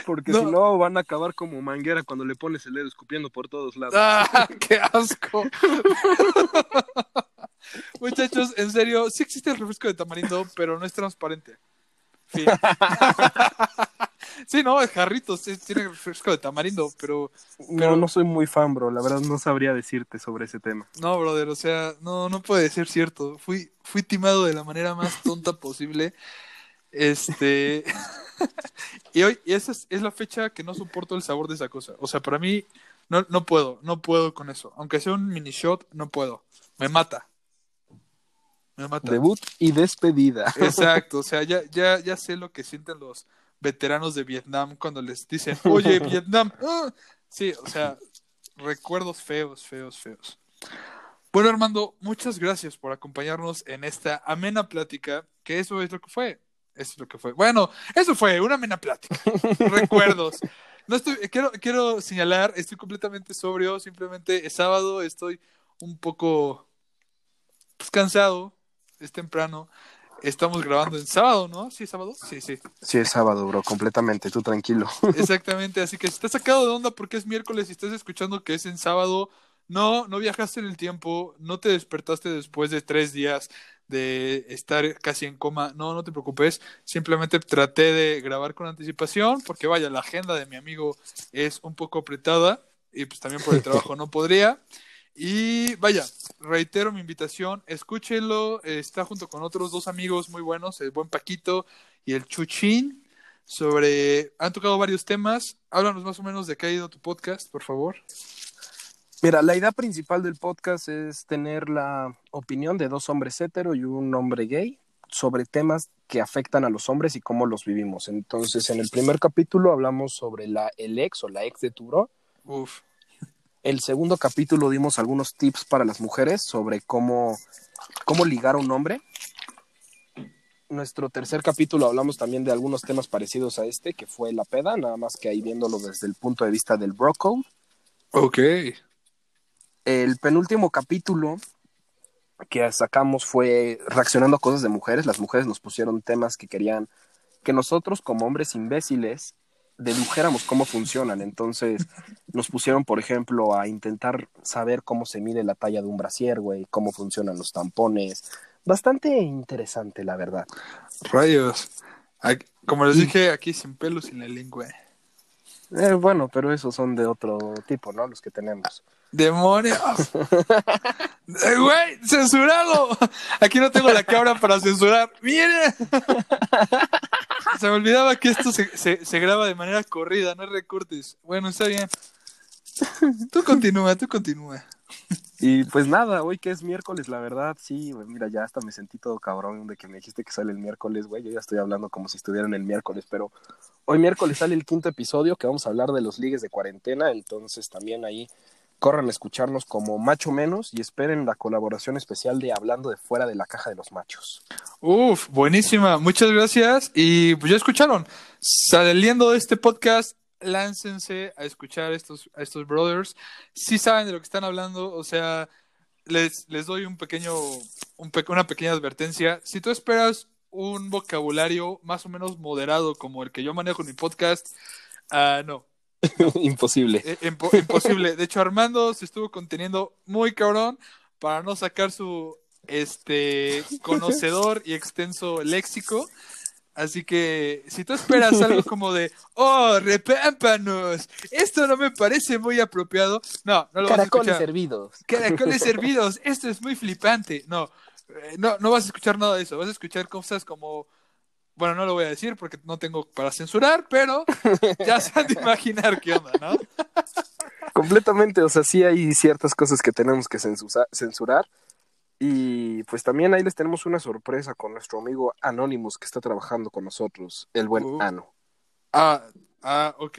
Porque si no, van a acabar como manguera cuando le pones el dedo escupiendo por todos lados. ¡Ah, *laughs* qué asco! *laughs* Muchachos, en serio, sí existe el refresco de tamarindo, pero no es transparente. Sí. Sí, no, es jarritos, tiene refresco de tamarindo, pero, No, no soy muy fan, bro. La verdad no sabría decirte sobre ese tema. No, brother, o sea, no, no puede ser cierto. Fui, fui timado de la manera más tonta posible. Este. *laughs* y hoy, y esa es, la fecha que no soporto el sabor de esa cosa. O sea, para mí, no, no puedo, no puedo con eso. Aunque sea un mini shot, no puedo. Me mata. Me mata. Debut y despedida. Exacto, *laughs* o sea, ya, ya, ya sé lo que sienten los, veteranos de Vietnam cuando les dicen, oye, *laughs* Vietnam. Ah". Sí, o sea, recuerdos feos, feos, feos. Bueno, Armando, muchas gracias por acompañarnos en esta amena plática, que eso es lo que fue. Eso es lo que fue. Bueno, eso fue una amena plática. *laughs* Recuerdos. No estoy, quiero, quiero señalar, estoy completamente sobrio, simplemente es sábado, estoy un poco pues, cansado, es temprano. Estamos grabando en sábado, ¿no? Sí, sábado. Sí, sí. Sí, es sábado, bro, completamente, tú tranquilo. *laughs* Exactamente, así que si estás sacado de onda porque es miércoles y estás escuchando que es en sábado, no, no viajaste en el tiempo, no te despertaste después de tres días de estar casi en coma, no, no te preocupes, simplemente traté de grabar con anticipación porque vaya, la agenda de mi amigo es un poco apretada y pues también por el trabajo no podría. Y vaya, reitero mi invitación, escúchenlo, está junto con otros dos amigos muy buenos, el buen Paquito y el Chuchín, sobre, han tocado varios temas, háblanos más o menos de qué ha ido tu podcast, por favor. Mira, la idea principal del podcast es tener la opinión de dos hombres hetero y un hombre gay sobre temas que afectan a los hombres y cómo los vivimos. Entonces, en el primer capítulo hablamos sobre la, el ex o la ex de Turo. Uf El segundo capítulo dimos algunos tips para las mujeres sobre cómo, cómo ligar a un hombre. Nuestro tercer capítulo hablamos también de algunos temas parecidos a este, que fue la peda, nada más que ahí viéndolo desde el punto de vista del bro Ok. El penúltimo capítulo que sacamos fue reaccionando a cosas de mujeres. Las mujeres nos pusieron temas que querían que nosotros como hombres imbéciles dedujéramos cómo funcionan. Entonces nos pusieron, por ejemplo, a intentar saber cómo se mide la talla de un brasier, güey, cómo funcionan los tampones. Bastante interesante, la verdad. Rayos. Como les dije, aquí sin pelos y la lengua. Eh, bueno, pero esos son de otro tipo, ¿no? Los que tenemos. ¡Demonios! Eh, ¡Güey! ¡Censurado! Aquí no tengo la cabra para censurar. ¡Mire! Se me olvidaba que esto se, se, graba de manera corrida, no recortes. Bueno, está bien. Tú continúa, tú continúa. Y pues nada, hoy que es miércoles, la verdad, sí, güey, mira, ya hasta me sentí todo cabrón de que me dijiste que sale el miércoles, güey, yo ya estoy hablando como si estuviera en el miércoles, pero hoy miércoles sale el quinto episodio que vamos a hablar de los ligues de cuarentena, entonces también ahí corran a escucharnos como Macho Menos y esperen la colaboración especial de Hablando de Fuera de la Caja de los Machos. Uf, buenísima, muchas gracias. Y pues ya escucharon, saliendo de este podcast, láncense a escuchar estos, a estos brothers. Si saben de lo que están hablando, o sea, les, les doy un pequeño, un una pequeña advertencia. Si tú esperas un vocabulario más o menos moderado como el que yo manejo en mi podcast, uh, no, *laughs* imposible. Eh, imposible. De hecho, Armando se estuvo conteniendo muy cabrón para no sacar su este conocedor y extenso léxico. Así que si tú esperas algo *laughs* como de, oh, repámpanos, esto no me parece muy apropiado, no, no lo vas a escuchar. servidos. Caracoles *laughs* servidos, esto es muy flipante. No, eh, no, no vas a escuchar nada de eso, vas a escuchar cosas como bueno, no lo voy a decir porque no tengo para censurar, pero ya se han de imaginar qué onda, ¿no? Completamente, o sea, sí hay ciertas cosas que tenemos que censurar. Y pues también ahí les tenemos una sorpresa con nuestro amigo Anonymous que está trabajando con nosotros, el buen uh. Ano. Ah, ah, ok.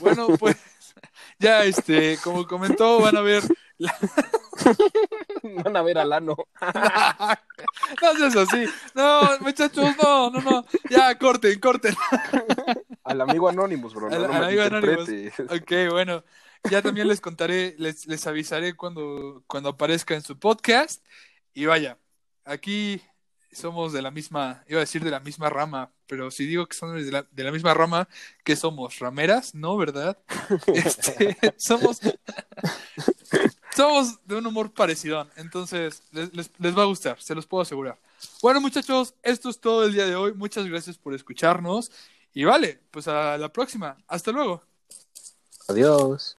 Bueno, pues *laughs* ya, este, como comentó, van a ver *laughs* Van a ver al ano. *laughs* no seas así. No, muchachos, no, no, no. Ya, corten, corten. *laughs* Al amigo Anonymous, bro. al, amigo Anonymous. Ok, bueno. Ya también les contaré, les, les avisaré cuando, cuando aparezca en su podcast. Y vaya, aquí somos de la misma, iba a decir de la misma rama, pero si digo que somos de la, de la misma rama, ¿qué somos? ¿Rameras? No, ¿verdad? Este, somos somos de un humor parecido, entonces les, les, va a gustar, se los puedo asegurar. Bueno, muchachos, esto es todo el día de hoy. Muchas gracias por escucharnos. Y vale, pues a la próxima. Hasta luego. Adiós.